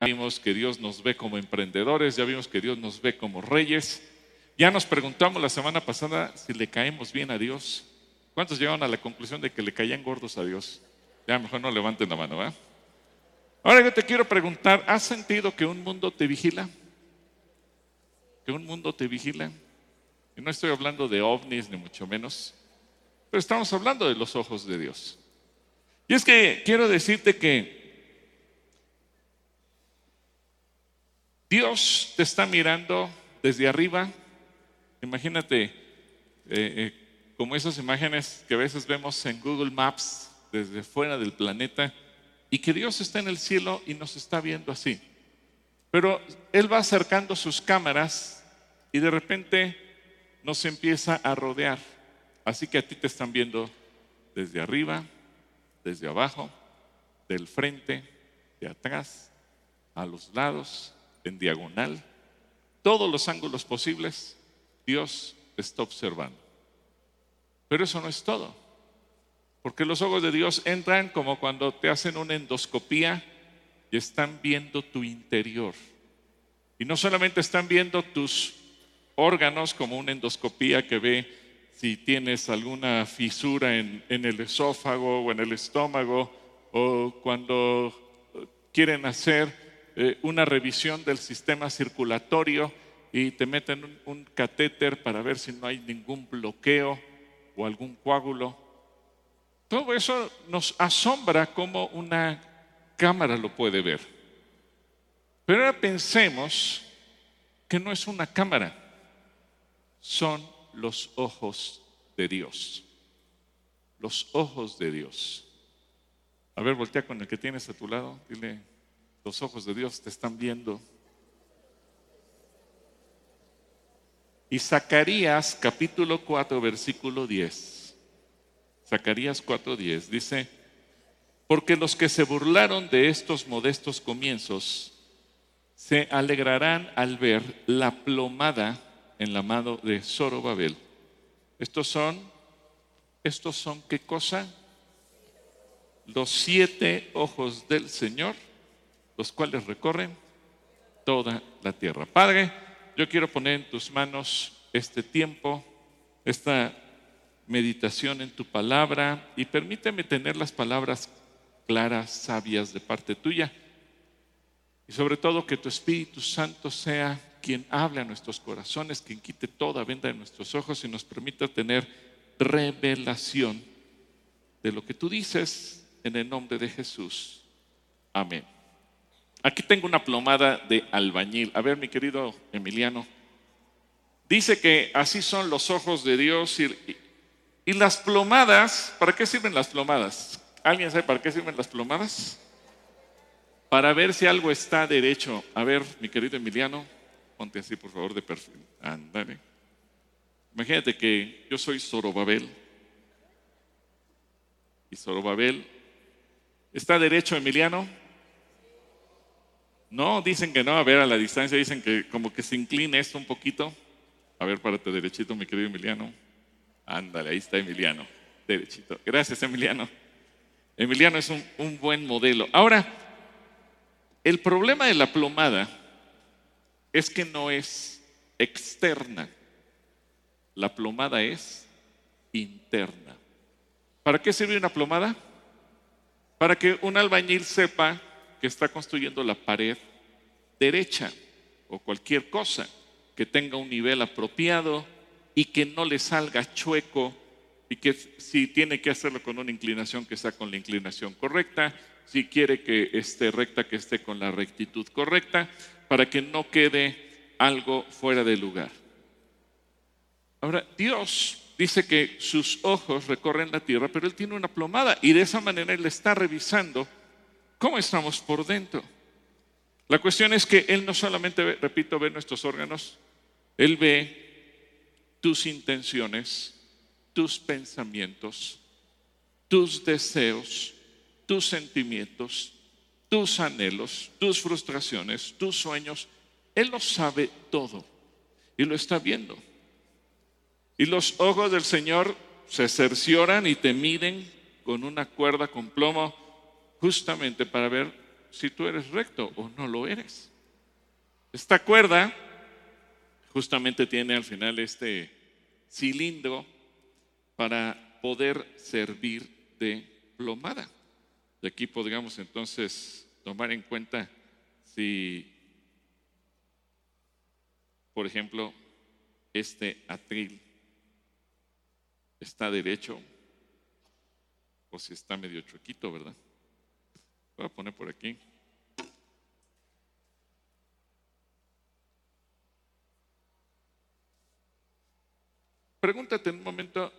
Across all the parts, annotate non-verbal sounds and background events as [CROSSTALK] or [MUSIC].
vimos que Dios nos ve como emprendedores, ya vimos que Dios nos ve como reyes. Ya nos preguntamos la semana pasada si le caemos bien a Dios. ¿Cuántos llegaron a la conclusión de que le caían gordos a Dios? Ya mejor no levanten la mano, ¿va? Ahora yo te quiero preguntar, ¿has sentido que un mundo te vigila? ¿Que un mundo te vigila? Y no estoy hablando de ovnis ni mucho menos, pero estamos hablando de los ojos de Dios. Y es que quiero decirte que Dios te está mirando desde arriba. Imagínate eh, eh, como esas imágenes que a veces vemos en Google Maps desde fuera del planeta y que Dios está en el cielo y nos está viendo así. Pero Él va acercando sus cámaras y de repente nos empieza a rodear. Así que a ti te están viendo desde arriba, desde abajo, del frente, de atrás, a los lados, en diagonal, todos los ángulos posibles, Dios está observando. Pero eso no es todo. Porque los ojos de Dios entran como cuando te hacen una endoscopía y están viendo tu interior. Y no solamente están viendo tus órganos como una endoscopía que ve si tienes alguna fisura en, en el esófago o en el estómago, o cuando quieren hacer eh, una revisión del sistema circulatorio y te meten un, un catéter para ver si no hay ningún bloqueo o algún coágulo. Todo eso nos asombra como una cámara lo puede ver. Pero ahora pensemos que no es una cámara, son los ojos de Dios. Los ojos de Dios. A ver, voltea con el que tienes a tu lado, dile, los ojos de Dios te están viendo. Y Zacarías capítulo 4, versículo 10. Zacarías 4:10 dice, porque los que se burlaron de estos modestos comienzos se alegrarán al ver la plomada en la mano de Zorobabel. Estos son, estos son qué cosa? Los siete ojos del Señor, los cuales recorren toda la tierra. Padre, yo quiero poner en tus manos este tiempo, esta meditación en tu palabra y permíteme tener las palabras claras, sabias de parte tuya. Y sobre todo que tu Espíritu Santo sea quien hable a nuestros corazones, quien quite toda venda de nuestros ojos y nos permita tener revelación de lo que tú dices en el nombre de Jesús. Amén. Aquí tengo una plomada de albañil. A ver, mi querido Emiliano. Dice que así son los ojos de Dios y, las plomadas, ¿para qué sirven las plomadas? ¿Alguien sabe para qué sirven las plomadas? Para ver si algo está derecho. A ver, mi querido Emiliano, ponte así por favor de perfil. Ándale. Imagínate que yo soy Zorobabel. Y Zorobabel, ¿está derecho Emiliano? No, dicen que no. A ver, a la distancia dicen que como que se inclina esto un poquito. A ver, párate derechito, mi querido Emiliano. Ándale, ahí está Emiliano, derechito. Gracias, Emiliano. Emiliano es un, un buen modelo. Ahora, el problema de la plomada es que no es externa. La plomada es interna. ¿Para qué sirve una plomada? Para que un albañil sepa que está construyendo la pared derecha o cualquier cosa que tenga un nivel apropiado, y que no le salga chueco y que si tiene que hacerlo con una inclinación que está con la inclinación correcta, si quiere que esté recta, que esté con la rectitud correcta, para que no quede algo fuera de lugar. Ahora, Dios dice que sus ojos recorren la tierra, pero Él tiene una plomada y de esa manera Él está revisando cómo estamos por dentro. La cuestión es que Él no solamente, repito, ve nuestros órganos, Él ve tus intenciones, tus pensamientos, tus deseos, tus sentimientos, tus anhelos, tus frustraciones, tus sueños. Él lo sabe todo y lo está viendo. Y los ojos del Señor se cercioran y te miden con una cuerda con plomo justamente para ver si tú eres recto o no lo eres. Esta cuerda justamente tiene al final este cilindro para poder servir de plomada. Y aquí podríamos entonces tomar en cuenta si, por ejemplo, este atril está derecho o si está medio chuequito, ¿verdad? Voy a poner por aquí. Pregúntate en un momento,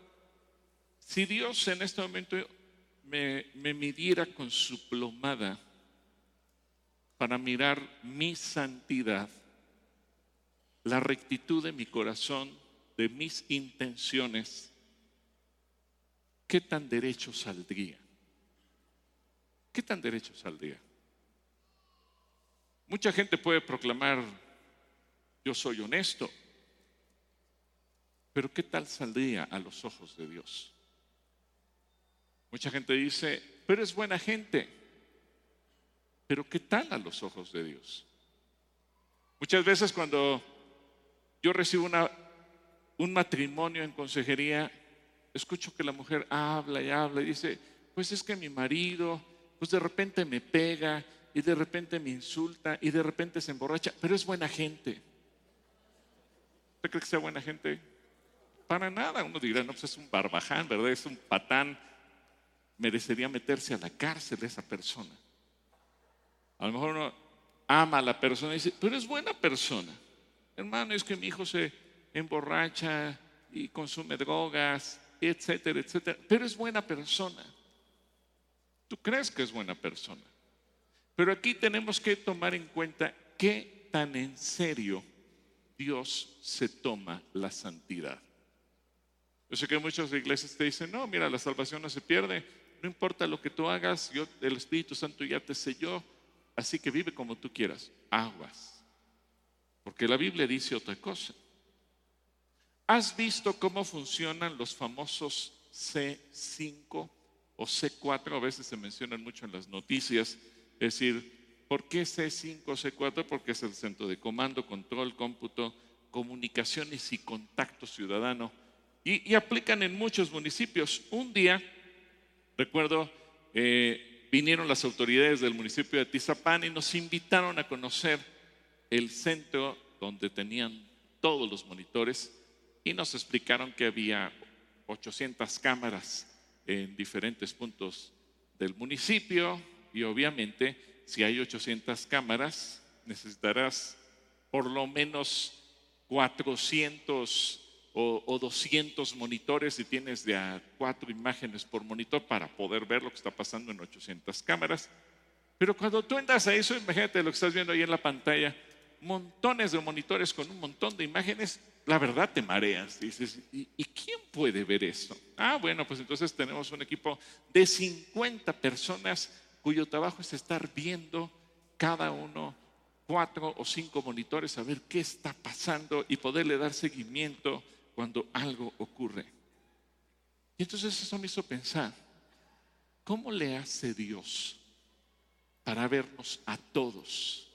si Dios en este momento me, me midiera con su plomada para mirar mi santidad, la rectitud de mi corazón, de mis intenciones, ¿qué tan derecho saldría? ¿Qué tan derecho saldría? Mucha gente puede proclamar, yo soy honesto, pero ¿qué tal saldría a los ojos de Dios? Mucha gente dice, pero es buena gente, pero ¿qué tal a los ojos de Dios? Muchas veces cuando yo recibo un matrimonio en consejería, escucho que la mujer habla y habla y dice, pues es que mi marido, pues de repente me pega y de repente me insulta y de repente se emborracha, pero es buena gente. ¿Usted cree que sea buena gente? Para nada. Uno dirá, no, pues es un barbaján, ¿verdad? Es un patán. Merecería meterse a la cárcel esa persona. A lo mejor uno ama a la persona y dice, pero es buena persona. Hermano, es que mi hijo se emborracha y consume drogas etcétera, etcétera. Pero es buena persona. Tú crees que es buena persona. Pero aquí tenemos que tomar en cuenta qué tan en serio Dios se toma la santidad. Yo sé que muchas iglesias te dicen, no, mira, la salvación no se pierde, no importa lo que tú hagas, yo, el Espíritu Santo ya te selló, así que vive como tú quieras, aguas. Porque la Biblia dice otra cosa. ¿Has visto cómo funcionan los famosos C5 o C4? A veces se mencionan mucho en las noticias. Es decir, ¿por qué C5 o C4? Porque es el centro de comando, control, cómputo, comunicaciones y contacto ciudadano. Y, aplican en muchos municipios. Un día, recuerdo, eh, vinieron las autoridades del municipio de Tizapán y nos invitaron a conocer el centro donde tenían todos los monitores y nos explicaron que había 800 cámaras en diferentes puntos del municipio y obviamente si hay 800 cámaras necesitarás por lo menos 400 o, 200 monitores y tienes de a cuatro imágenes por monitor para poder ver lo que está pasando en 800 cámaras. Pero cuando tú entras a eso, imagínate lo que estás viendo ahí en la pantalla, montones de monitores con un montón de imágenes, la verdad te mareas. Dices, ¿y, quién puede ver esto? Ah, bueno, pues entonces tenemos un equipo de 50 personas cuyo trabajo es estar viendo cada uno cuatro o cinco monitores a ver qué está pasando y poderle dar seguimiento cuando algo ocurre. Y entonces eso me hizo pensar, ¿cómo le hace Dios para vernos a todos,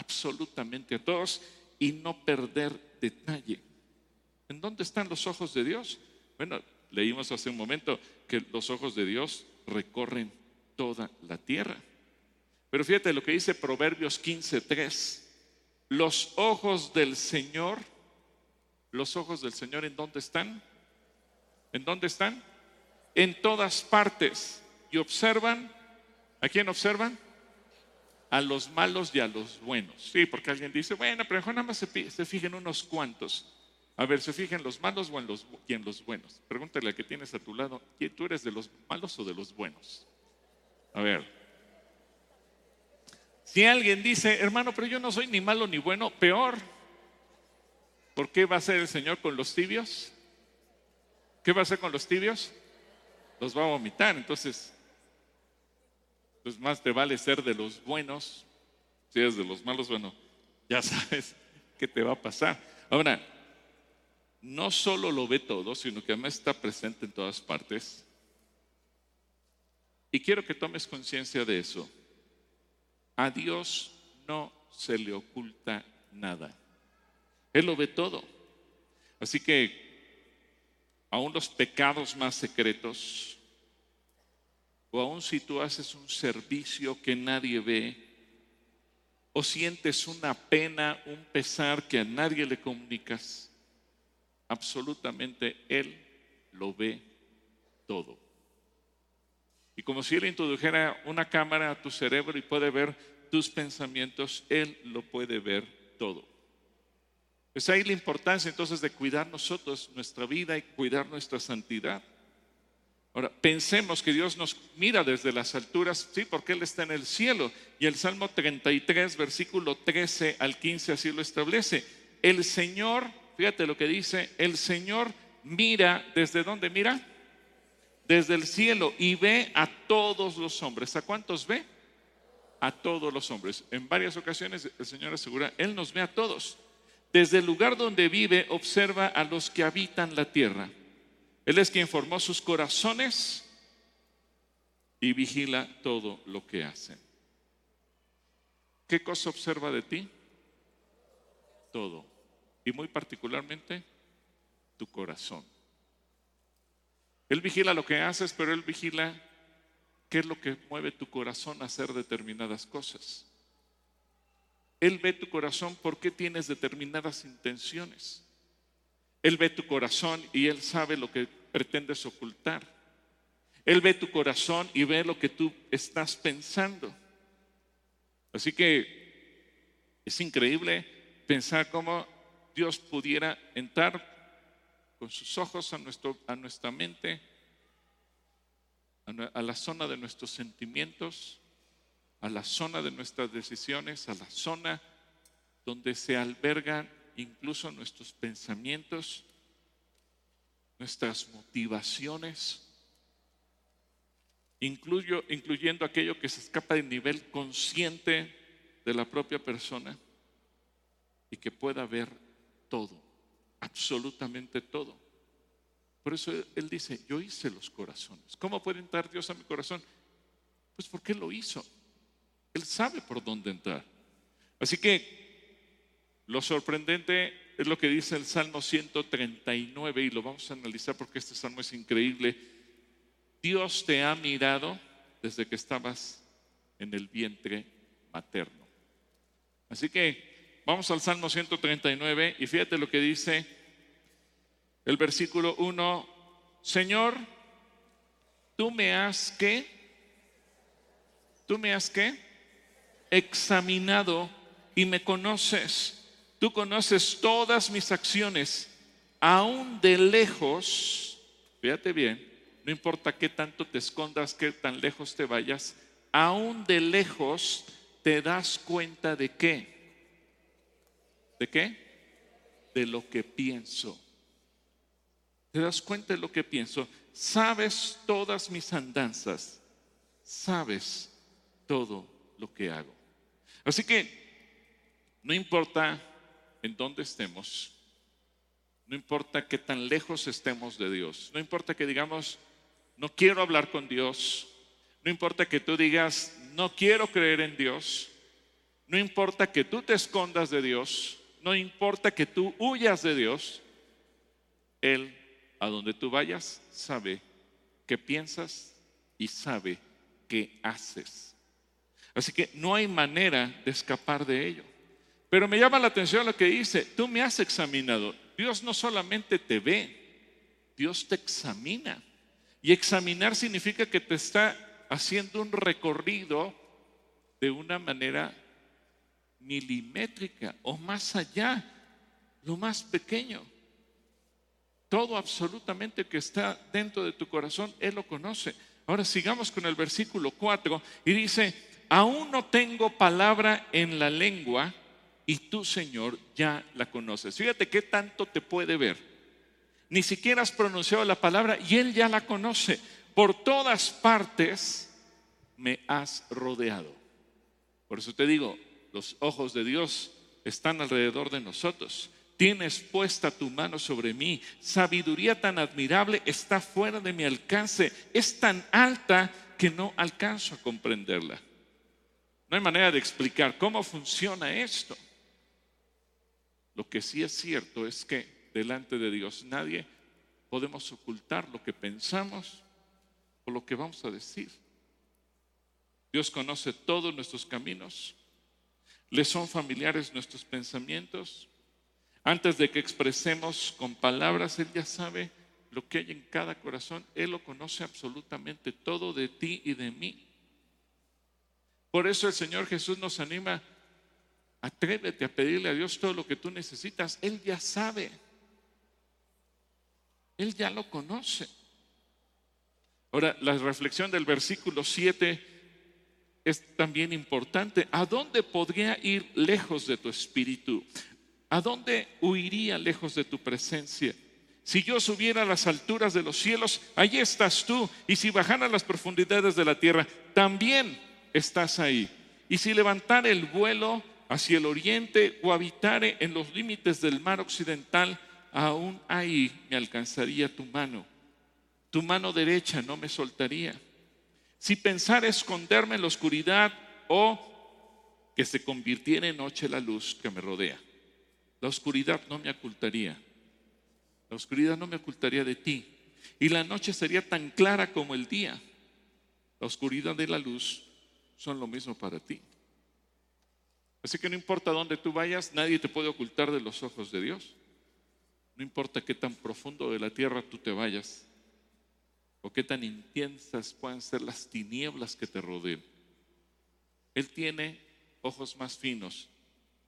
absolutamente a todos, y no perder detalle? ¿En dónde están los ojos de Dios? Bueno, leímos hace un momento que los ojos de Dios recorren toda la tierra. Pero fíjate lo que dice Proverbios 15:3. Los ojos del Señor, los ojos del Señor, ¿en dónde están? ¿En dónde están? En todas partes. Y observan, ¿a quién observan? A los malos y a los buenos. Sí, porque alguien dice, bueno, pero nada más se, se fijen unos cuantos. A ver, ¿se fijan los malos o en los, los buenos? Pregúntale a que tienes a tu lado, ¿tú eres de los malos o de los buenos? A ver. Si alguien dice, hermano, pero yo no soy ni malo ni bueno, peor. ¿Por qué va a ser el Señor con los tibios? ¿Qué va a hacer con los tibios? Los va a vomitar. Entonces, pues más te vale ser de los buenos. Si eres de los malos, bueno, ya [LAUGHS] sabes qué te va a pasar. Ahora, no solo lo ve todo, sino que además está presente en todas partes. Y quiero que tomes conciencia de eso. A Dios no se le oculta nada. Él lo ve todo. Así que aún los pecados más secretos, o aún si tú haces un servicio que nadie ve, o sientes una pena, un pesar que a nadie le comunicas, absolutamente Él lo ve todo. Y como si Él introdujera una cámara a tu cerebro y puede ver tus pensamientos, Él lo puede ver todo. Es ahí la importancia entonces de cuidar nosotros nuestra vida y cuidar nuestra santidad. Ahora, pensemos que Dios nos mira desde las alturas, sí, porque Él está en el cielo. Y el Salmo 33, versículo 13 al 15 así lo establece. El Señor, fíjate lo que dice, el Señor mira, ¿desde dónde mira? Desde el cielo y ve a todos los hombres. ¿A cuántos ve? A todos los hombres. En varias ocasiones el Señor asegura, Él nos ve a todos. Desde el lugar donde vive observa a los que habitan la tierra. Él es quien formó sus corazones y vigila todo lo que hacen. ¿Qué cosa observa de ti? Todo. Y muy particularmente tu corazón. Él vigila lo que haces, pero Él vigila qué es lo que mueve tu corazón a hacer determinadas cosas. Él ve tu corazón porque tienes determinadas intenciones. Él ve tu corazón y Él sabe lo que pretendes ocultar. Él ve tu corazón y ve lo que tú estás pensando. Así que es increíble pensar cómo Dios pudiera entrar con sus ojos a, nuestro, a nuestra mente, a la zona de nuestros sentimientos a la zona de nuestras decisiones, a la zona donde se albergan incluso nuestros pensamientos, nuestras motivaciones, incluyendo aquello que se escapa del nivel consciente de la propia persona y que pueda ver todo, absolutamente todo. Por eso Él dice, yo hice los corazones. ¿Cómo puede entrar Dios a mi corazón? Pues porque Él lo hizo. Él sabe por dónde entrar. Así que lo sorprendente es lo que dice el Salmo 139 y lo vamos a analizar porque este salmo es increíble. Dios te ha mirado desde que estabas en el vientre materno. Así que vamos al Salmo 139 y fíjate lo que dice el versículo 1. Señor, tú me has que, tú me has que examinado y me conoces. Tú conoces todas mis acciones, aún de lejos. Fíjate bien, no importa qué tanto te escondas, qué tan lejos te vayas, aún de lejos te das cuenta de qué. ¿De qué? De lo que pienso. Te das cuenta de lo que pienso. Sabes todas mis andanzas. Sabes todo lo que hago. Así que no importa en dónde estemos, no importa qué tan lejos estemos de Dios, no importa que digamos, no quiero hablar con Dios, no importa que tú digas, no quiero creer en Dios, no importa que tú te escondas de Dios, no importa que tú huyas de Dios, Él, a donde tú vayas, sabe qué piensas y sabe qué haces. Así que no hay manera de escapar de ello. Pero me llama la atención lo que dice, tú me has examinado. Dios no solamente te ve, Dios te examina. Y examinar significa que te está haciendo un recorrido de una manera milimétrica o más allá, lo más pequeño. Todo absolutamente que está dentro de tu corazón, Él lo conoce. Ahora sigamos con el versículo 4 y dice, aún no tengo palabra en la lengua y tú, Señor, ya la conoces. Fíjate qué tanto te puede ver. Ni siquiera has pronunciado la palabra y Él ya la conoce. Por todas partes me has rodeado. Por eso te digo, los ojos de Dios están alrededor de nosotros. Tienes puesta tu mano sobre mí. Sabiduría tan admirable está fuera de mi alcance. Es tan alta que no alcanzo a comprenderla. No hay manera de explicar cómo funciona esto. Lo que sí es cierto es que delante de Dios nadie podemos ocultar lo que pensamos o lo que vamos a decir. Dios conoce todos nuestros caminos. Le son familiares nuestros pensamientos. Antes de que expresemos con palabras, Él ya sabe lo que hay en cada corazón. Él lo conoce absolutamente todo de ti y de mí. Por eso el Señor Jesús nos anima, atrévete a pedirle a Dios todo lo que tú necesitas. Él ya sabe. Él ya lo conoce. Ahora, la reflexión del versículo 7 es también importante. ¿A dónde podría ir lejos de tu espíritu? ¿A dónde huiría lejos de tu presencia? Si yo subiera a las alturas de los cielos, allí estás tú. Y si bajara a las profundidades de la tierra, también estás ahí. Y si levantara el vuelo hacia el oriente o habitare en los límites del mar occidental, aún ahí me alcanzaría tu mano. Tu mano derecha no me soltaría. Si pensara esconderme en la oscuridad o que se convirtiera en noche la luz que me rodea la oscuridad no me ocultaría. La oscuridad no me ocultaría de ti. Y la noche sería tan clara como el día. La oscuridad y la luz son lo mismo para ti. Así que no importa dónde tú vayas, nadie te puede ocultar de los ojos de Dios. No importa qué tan profundo de la tierra tú te vayas o qué tan intensas puedan ser las tinieblas que te rodeen. Él tiene ojos más finos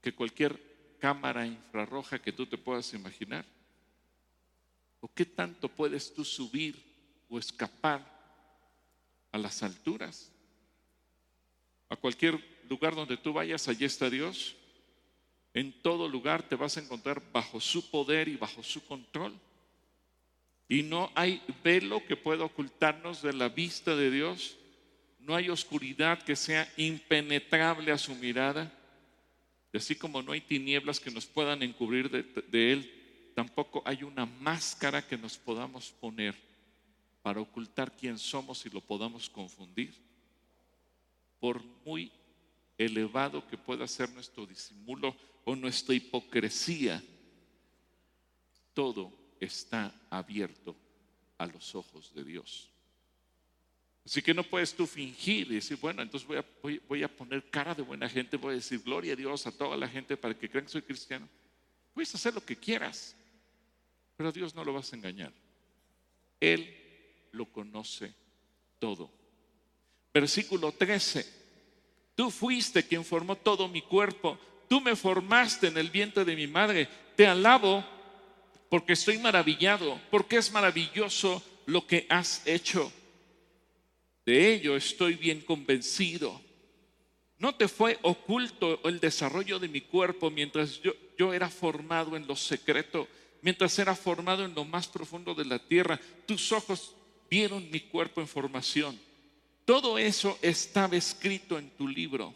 que cualquier cámara infrarroja que tú te puedas imaginar? ¿O qué tanto puedes tú subir o escapar a las alturas? A cualquier lugar donde tú vayas, allí está Dios. En todo lugar te vas a encontrar bajo su poder y bajo su control. Y no hay velo que pueda ocultarnos de la vista de Dios. No hay oscuridad que sea impenetrable a su mirada. Y así como no hay tinieblas que nos puedan encubrir de, Él, tampoco hay una máscara que nos podamos poner para ocultar quién somos y lo podamos confundir. Por muy elevado que pueda ser nuestro disimulo o nuestra hipocresía, todo está abierto a los ojos de Dios. Así que no puedes tú fingir y decir, bueno, entonces voy a, voy, a, poner cara de buena gente, voy a decir gloria a Dios a toda la gente para que crean que soy cristiano. Puedes hacer lo que quieras, pero a Dios no lo vas a engañar. Él lo conoce todo. Versículo 13. Tú fuiste quien formó todo mi cuerpo. Tú me formaste en el vientre de mi madre. Te alabo porque estoy maravillado, porque es maravilloso lo que has hecho. De ello estoy bien convencido. No te fue oculto el desarrollo de mi cuerpo mientras yo, yo, era formado en lo secreto, mientras era formado en lo más profundo de la tierra. Tus ojos vieron mi cuerpo en formación. Todo eso estaba escrito en tu libro.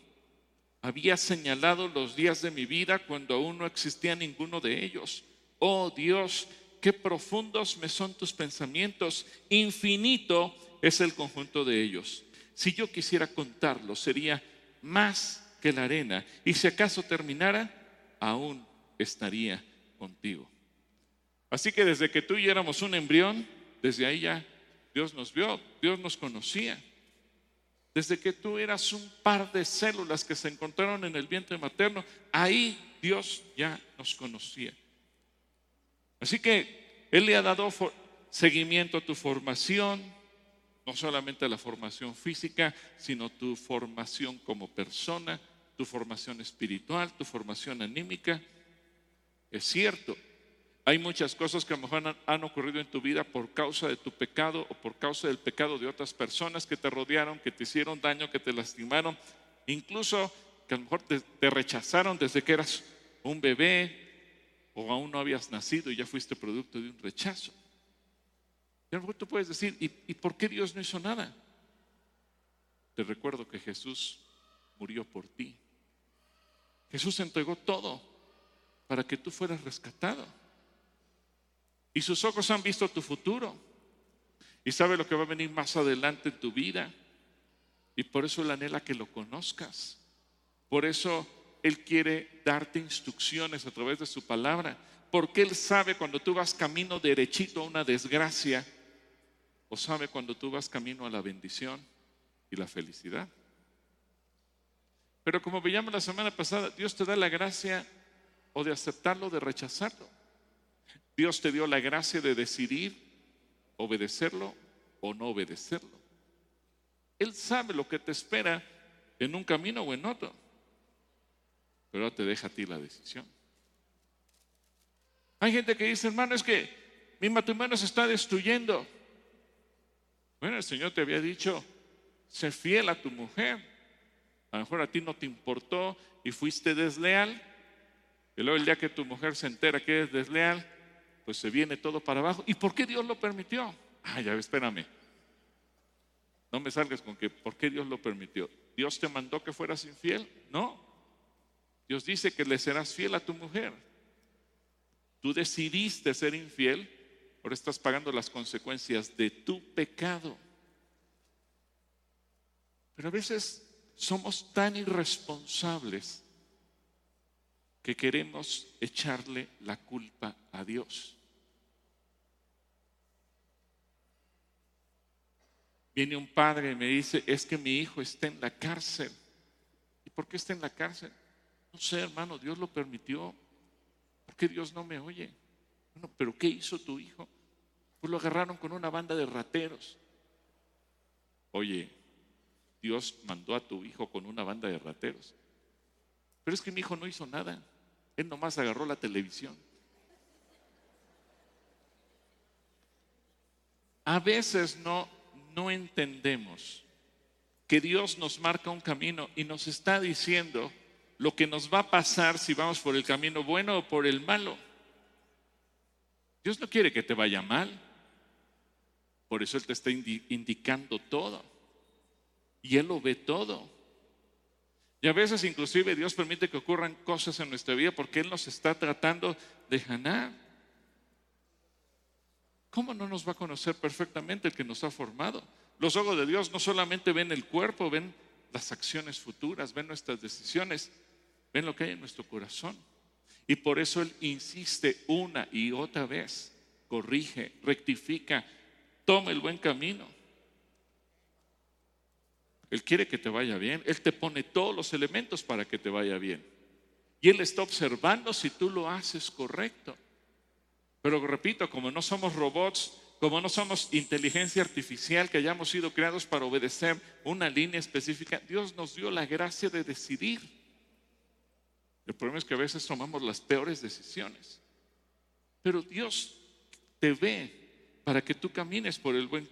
Había señalado los días de mi vida cuando aún no existía ninguno de ellos. Oh Dios, qué profundos me son tus pensamientos. Infinito es el conjunto de ellos. Si yo quisiera contarlo, sería más que la arena. Y si acaso terminara, aún estaría contigo. Así que desde que tú y éramos un embrión, desde ahí ya Dios nos vio, Dios nos conocía. Desde que tú eras un par de células que se encontraron en el vientre materno, ahí Dios ya nos conocía. Así que Él le ha dado seguimiento a tu formación, no solamente la formación física, sino tu formación como persona, tu formación espiritual, tu formación anímica. Es cierto, hay muchas cosas que a lo mejor han, ocurrido en tu vida por causa de tu pecado o por causa del pecado de otras personas que te rodearon, que te hicieron daño, que te lastimaron, incluso que a lo mejor te, rechazaron desde que eras un bebé o aún no habías nacido y ya fuiste producto de un rechazo. Y a lo tú puedes decir, ¿y, ¿y por qué Dios no hizo nada? Te recuerdo que Jesús murió por ti. Jesús entregó todo para que tú fueras rescatado. Y sus ojos han visto tu futuro. Y sabe lo que va a venir más adelante en tu vida. Y por eso Él anhela que lo conozcas. Por eso Él quiere darte instrucciones a través de su palabra, porque Él sabe cuando tú vas camino derechito a una desgracia, o sabe cuando tú vas camino a la bendición y la felicidad. Pero como veíamos la semana pasada, Dios te da la gracia o de aceptarlo o de rechazarlo. Dios te dio la gracia de decidir obedecerlo o no obedecerlo. Él sabe lo que te espera en un camino o en otro, pero te deja a ti la decisión. Hay gente que dice, hermano, es que mi matrimonio se está destruyendo. Bueno, el Señor te había dicho, sé fiel a tu mujer. A lo mejor a ti no te importó y fuiste desleal. Y luego el día que tu mujer se entera que es desleal, pues se viene todo para abajo. ¿Y por qué Dios lo permitió? Ah, ya, espérame. No me salgas con que, ¿por qué Dios lo permitió? ¿Dios te mandó que fueras infiel? No. Dios dice que le serás fiel a tu mujer. Tú decidiste ser infiel, ahora estás pagando las consecuencias de tu pecado. Pero a veces somos tan irresponsables que queremos echarle la culpa a Dios. Viene un padre y me dice, es que mi hijo está en la cárcel. ¿Y por qué está en la cárcel? No sé, hermano, Dios lo permitió. ¿Por qué Dios no me oye? Pero ¿qué hizo tu hijo? Pues lo agarraron con una banda de rateros. Oye, Dios mandó a tu hijo con una banda de rateros. Pero es que mi hijo no hizo nada. Él nomás agarró la televisión. A veces no no entendemos que Dios nos marca un camino y nos está diciendo lo que nos va a pasar si vamos por el camino bueno o por el malo. Dios no quiere que te vaya mal. Por eso Él te está indicando todo. Y Él lo ve todo. Y a veces inclusive Dios permite que ocurran cosas en nuestra vida porque Él nos está tratando de ganar. ¿Cómo no nos va a conocer perfectamente el que nos ha formado? Los ojos de Dios no solamente ven el cuerpo, ven las acciones futuras, ven nuestras decisiones, ven lo que hay en nuestro corazón. Y por eso Él insiste una y otra vez, corrige, rectifica, toma el buen camino. Él quiere que te vaya bien, Él te pone todos los elementos para que te vaya bien. Y Él está observando si tú lo haces correcto. Pero repito, como no somos robots, como no somos inteligencia artificial que hayamos sido creados para obedecer una línea específica, Dios nos dio la gracia de decidir. El problema es que a veces tomamos las peores decisiones. Pero Dios te ve para que tú camines por el buen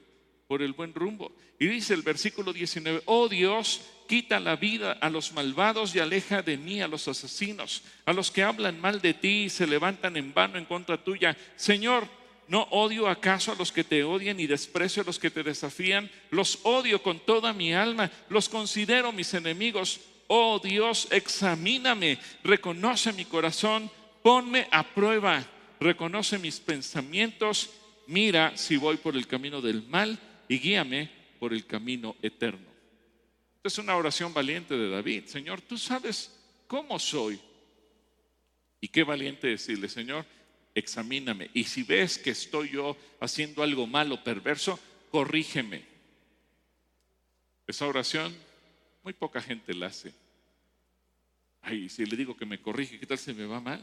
por el buen rumbo. Y dice el versículo 19, oh Dios, quita la vida a los malvados y aleja de mí a los asesinos, a los que hablan mal de ti y se levantan en vano en contra tuya. Señor, ¿no odio acaso a los que te odian y desprecio a los que te desafían? Los odio con toda mi alma, los considero mis enemigos. Oh Dios, examíname, reconoce mi corazón, ponme a prueba, reconoce mis pensamientos, mira si voy por el camino del mal y guíame por el camino eterno. Es una oración valiente de David. Señor, tú sabes cómo soy. Y qué valiente decirle, Señor, examíname. Y si ves que estoy yo haciendo algo malo, perverso, corrígeme. Esa oración muy poca gente la hace. Ay, si le digo que me corrige, ¿qué tal si me va mal?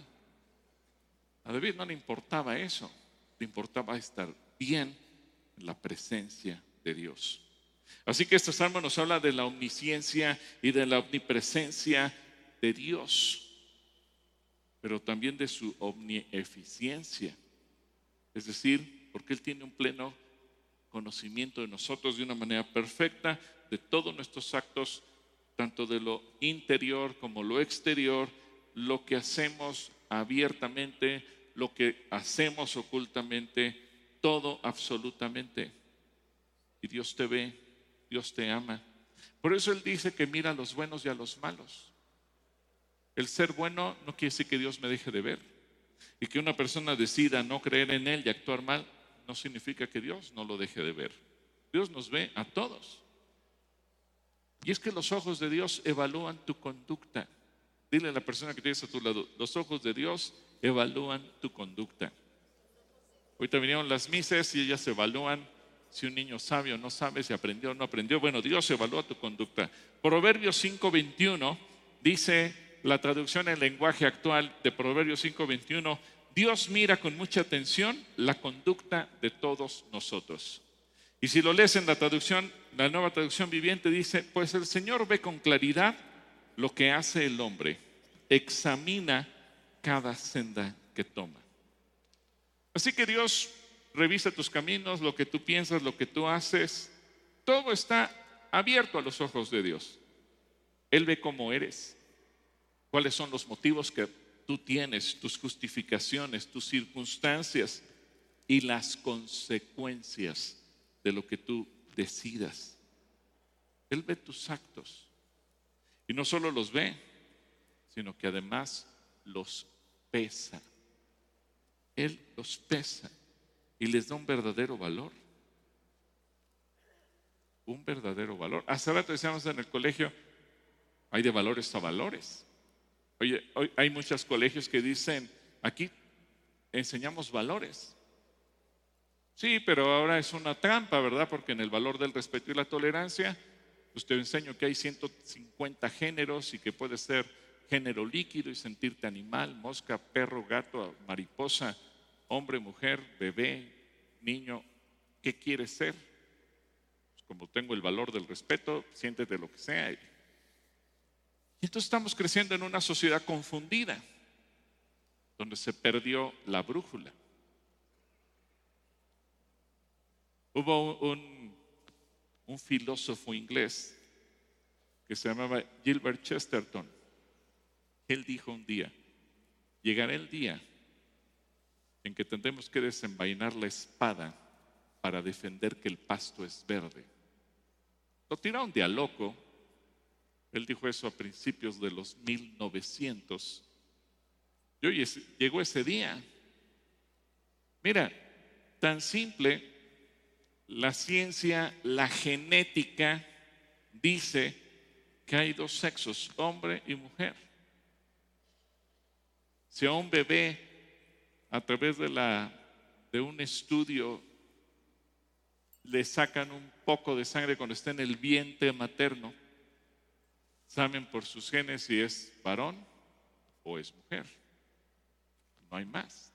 A David no le importaba eso, le importaba estar bien la presencia de Dios. Así que este salmo nos habla de la omnisciencia y de la omnipresencia de Dios, pero también de su omnieficiencia. Es decir, porque Él tiene un pleno conocimiento de nosotros de una manera perfecta, de todos nuestros actos, tanto de lo interior como lo exterior, lo que hacemos abiertamente, lo que hacemos ocultamente, todo absolutamente. Y Dios te ve, Dios te ama. Por eso Él dice que mira a los buenos y a los malos. El ser bueno no quiere decir que Dios me deje de ver. Y que una persona decida no creer en Él y actuar mal, no significa que Dios no lo deje de ver. Dios nos ve a todos. Y es que los ojos de Dios evalúan tu conducta. Dile a la persona que tienes a tu lado, los ojos de Dios evalúan tu conducta. Ahorita vinieron las misas y ellas evalúan si un niño sabe o no sabe, si aprendió o no aprendió. Bueno, Dios evalúa tu conducta. Proverbios 5:21 dice la traducción en lenguaje actual de Proverbios 5:21, Dios mira con mucha atención la conducta de todos nosotros. Y si lo lees en la traducción, la nueva traducción viviente dice, pues el Señor ve con claridad lo que hace el hombre, examina cada senda que toma. Así que Dios revisa tus caminos, lo que tú piensas, lo que tú haces, todo está abierto a los ojos de Dios. Él ve cómo eres, cuáles son los motivos que tú tienes, tus justificaciones, tus circunstancias y las consecuencias de lo que tú decidas. Él ve tus actos. Y no solo los ve, sino que además los pesa. Él los pesa y les da un verdadero valor. Un verdadero valor. Hace rato decíamos en el colegio, hay de valores a valores. Oye, hoy hay muchos colegios que dicen, aquí enseñamos valores. Sí, pero ahora es una trampa, ¿verdad? Porque en el valor del respeto y la tolerancia, pues te enseño que hay 150 géneros y que puede ser género líquido y sentirte animal, mosca, perro, gato, mariposa, hombre, mujer, bebé, niño, ¿qué quieres ser? Pues como tengo el valor del respeto, siéntete lo que sea. Y entonces estamos creciendo en una sociedad confundida, donde se perdió la brújula. Hubo un, un filósofo inglés que se llamaba Gilbert Chesterton. Él dijo un día, llegará el día en que tendremos que desenvainar la espada para defender que el pasto es verde. Lo tiraron de a loco. Él dijo eso a principios de los 1900. Y hoy llegó ese día. Mira, tan simple la ciencia, la genética, dice que hay dos sexos, hombre y mujer. Si a un bebé, a través de, la, un estudio, le sacan un poco de sangre cuando está en el vientre materno, saben por sus genes si es varón o es mujer. No hay más.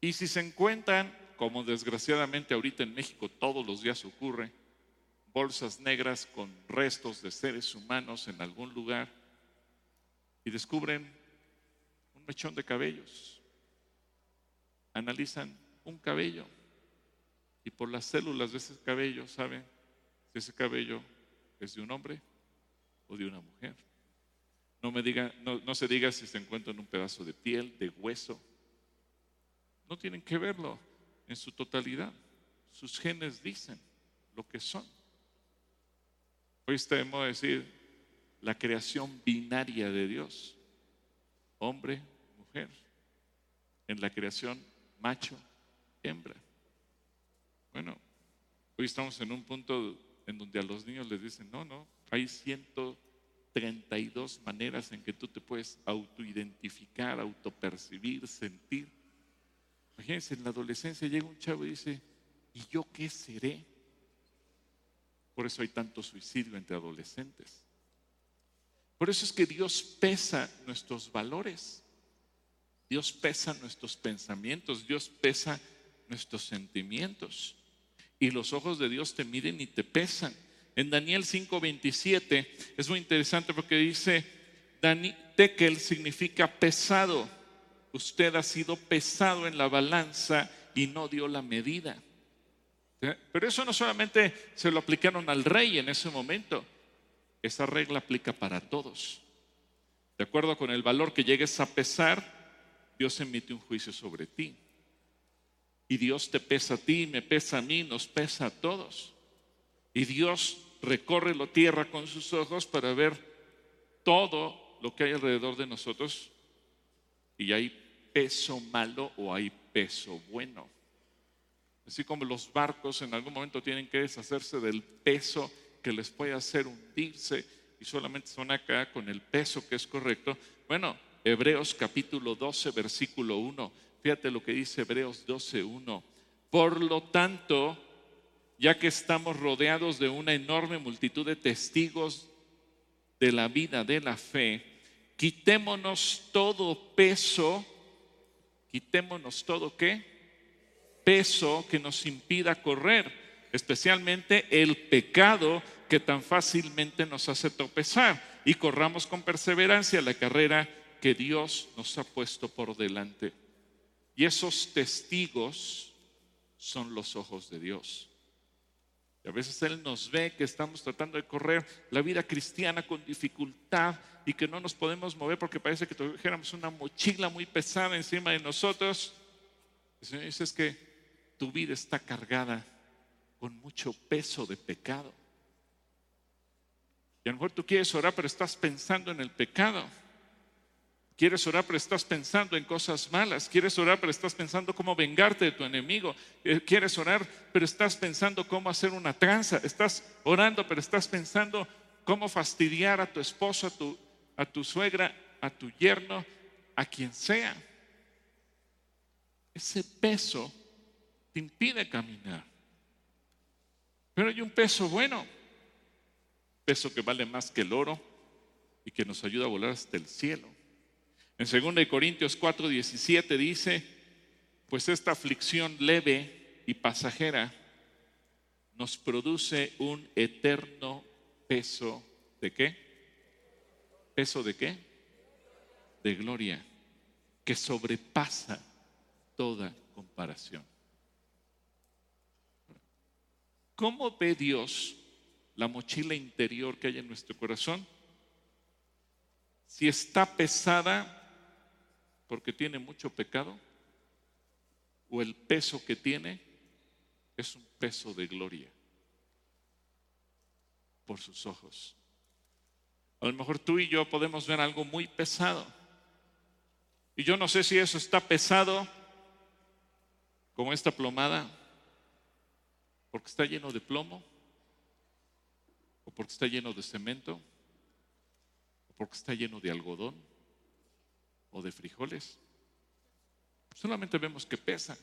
Y si se encuentran como desgraciadamente ahorita en México todos los días ocurre, bolsas negras con restos de seres humanos en algún lugar y descubren un mechón de cabellos. Analizan un cabello y por las células de ese cabello saben si ese cabello es de un hombre o de una mujer. No, me diga, no, no se diga si se encuentra en un pedazo de piel, de hueso. No tienen que verlo en su totalidad. Sus genes dicen lo que son. Hoy tenemos que decir la creación binaria de Dios, hombre, mujer, en la creación macho, hembra. Bueno, hoy estamos en un punto en donde a los niños les dicen, no, no, hay 132 maneras en que tú te puedes autoidentificar, autopercibir, sentir. Imagínense, en la adolescencia llega un chavo y dice, ¿y yo qué seré? Por eso hay tanto suicidio entre adolescentes. Por eso es que Dios pesa nuestros valores. Dios pesa nuestros pensamientos. Dios pesa nuestros sentimientos. Y los ojos de Dios te miden y te pesan. En Daniel 5:27 es muy interesante porque dice, Tekel significa pesado usted ha sido pesado en la balanza y no dio la medida. Pero eso no solamente se lo aplicaron al rey en ese momento, esa regla aplica para todos. De acuerdo con el valor que llegues a pesar, Dios emite un juicio sobre ti. Y Dios te pesa a ti, me pesa a mí, nos pesa a todos. Y Dios recorre la tierra con sus ojos para ver todo lo que hay alrededor de nosotros y hay peso malo o hay peso bueno. Así como los barcos en algún momento tienen que deshacerse del peso que les puede hacer hundirse y solamente son acá con el peso que es correcto. Bueno, Hebreos capítulo 12, versículo 1. Fíjate lo que dice Hebreos 12, 1. Por lo tanto, ya que estamos rodeados de una enorme multitud de testigos de la vida de la fe, quitémonos todo peso, quitémonos todo qué? Peso que nos impida correr, especialmente el pecado que tan fácilmente nos hace tropezar y corramos con perseverancia la carrera que Dios nos ha puesto por delante. Y esos testigos son los ojos de Dios. Y a veces Él nos ve que estamos tratando de correr la vida cristiana con dificultad y que no nos podemos mover porque parece que tuviéramos una mochila muy pesada encima de nosotros. El Señor dice es que tu vida está cargada con mucho peso de pecado. Y a lo mejor tú quieres orar, pero estás pensando en el pecado. Quieres orar, pero estás pensando en cosas malas. Quieres orar, pero estás pensando cómo vengarte de tu enemigo. Eh, quieres orar, pero estás pensando cómo hacer una tranza. Estás orando, pero estás pensando cómo fastidiar a tu esposo, a tu, a tu suegra, a tu yerno, a quien sea. Ese peso te impide caminar. Pero hay un peso bueno peso que vale más que el oro y que nos ayuda a volar hasta el cielo. En 2 Corintios 4:17 dice, pues esta aflicción leve y pasajera nos produce un eterno peso de qué? ¿Peso de qué? De gloria, que sobrepasa toda comparación. ¿Cómo ve Dios la mochila interior que hay en nuestro corazón, si está pesada porque tiene mucho pecado, o el peso que tiene es un peso de gloria por sus ojos. A lo mejor tú y yo podemos ver algo muy pesado. Y yo no sé si eso está pesado como esta plomada, porque está lleno de plomo o porque está lleno de cemento, o porque está lleno de algodón o de frijoles. Solamente vemos que pesa.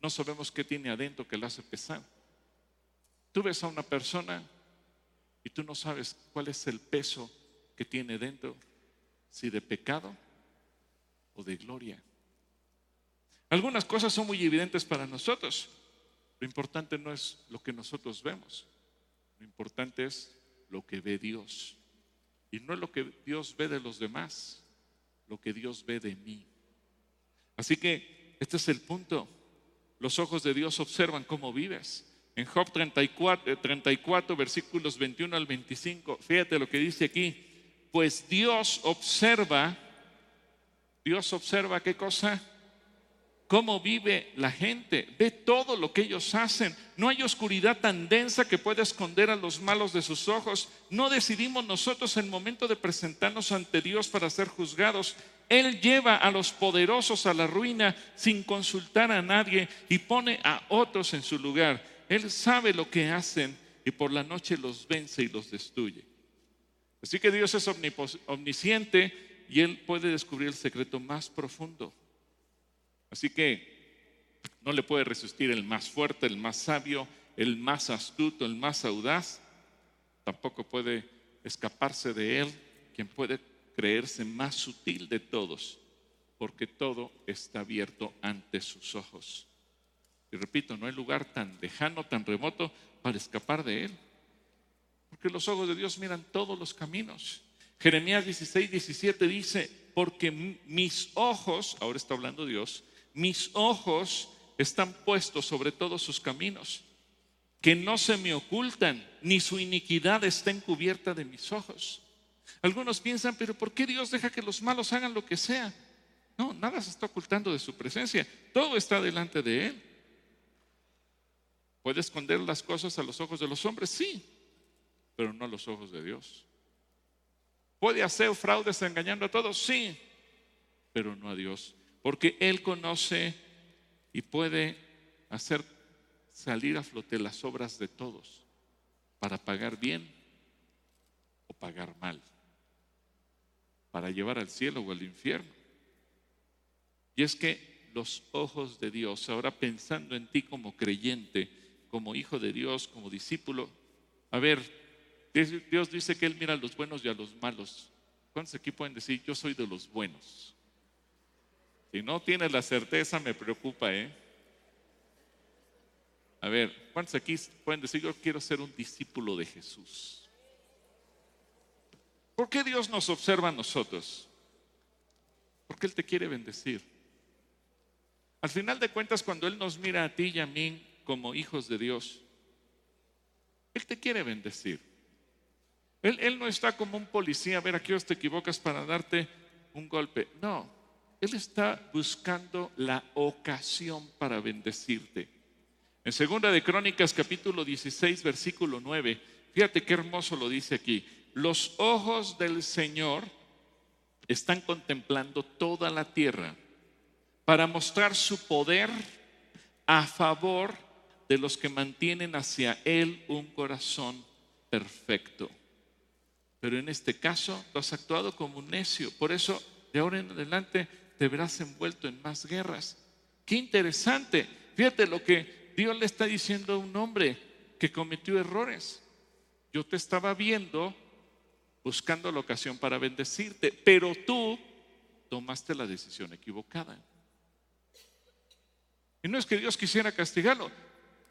No sabemos qué tiene adentro que la hace pesar. Tú ves a una persona y tú no sabes cuál es el peso que tiene dentro, si de pecado o de gloria. Algunas cosas son muy evidentes para nosotros. Lo importante no es lo que nosotros vemos, lo importante es lo que ve Dios. Y no es lo que Dios ve de los demás, lo que Dios ve de mí. Así que este es el punto. Los ojos de Dios observan cómo vives. En Job 34, 34, versículos 21 al 25, fíjate lo que dice aquí. Pues Dios observa, Dios observa qué cosa? Cómo vive la gente, ve todo lo que ellos hacen. No hay oscuridad tan densa que pueda esconder a los malos de sus ojos. No decidimos nosotros el momento de presentarnos ante Dios para ser juzgados. Él lleva a los poderosos a la ruina sin consultar a nadie y pone a otros en su lugar. Él sabe lo que hacen y por la noche los vence y los destruye. Así que Dios es omnisciente y Él puede descubrir el secreto más profundo. Así que no le puede resistir el más fuerte, el más sabio, el más astuto, el más audaz. Tampoco puede escaparse de él quien puede creerse más sutil de todos, porque todo está abierto ante sus ojos. Y repito, no hay lugar tan lejano, tan remoto para escapar de él. Porque los ojos de Dios miran todos los caminos. Jeremías 16, 17 dice, porque mis ojos, ahora está hablando Dios, mis ojos están puestos sobre todos sus caminos, que no se me ocultan, ni su iniquidad está encubierta de mis ojos. Algunos piensan, pero ¿por qué Dios deja que los malos hagan lo que sea? No, nada se está ocultando de su presencia, todo está delante de Él. ¿Puede esconder las cosas a los ojos de los hombres? Sí, pero no a los ojos de Dios. ¿Puede hacer fraudes engañando a todos? Sí, pero no a Dios porque Él conoce y puede hacer salir a flote las obras de todos. para pagar bien o pagar mal, para llevar al cielo o al infierno. Y es que los ojos de Dios, ahora pensando en ti como creyente, como hijo de Dios, como discípulo, a ver, Dios dice que Él mira a los buenos y a los malos. ¿Cuántos aquí pueden decir, yo soy de los buenos? Si no tienes la certeza, me preocupa, ¿eh? A ver, ¿cuántos aquí pueden decir, yo quiero ser un discípulo de Jesús? ¿Por qué Dios nos observa a nosotros? Porque Él te quiere bendecir. Al final de cuentas, cuando Él nos mira a ti y a mí como hijos de Dios, Él te quiere bendecir. Él, no está como un policía, a ver, aquí te equivocas para darte un golpe. No, Él está buscando la ocasión para bendecirte. En segunda de Crónicas capítulo 16 versículo 9, fíjate qué hermoso lo dice aquí. Los ojos del Señor están contemplando toda la tierra para mostrar su poder a favor de los que mantienen hacia Él un corazón perfecto. Pero en este caso, tú has actuado como un necio. Por eso, de ahora en adelante, te verás envuelto en más guerras. Qué interesante. Fíjate lo que Dios le está diciendo a un hombre que cometió errores. Yo te estaba viendo buscando la ocasión para bendecirte, pero tú tomaste la decisión equivocada. Y no es que Dios quisiera castigarlo.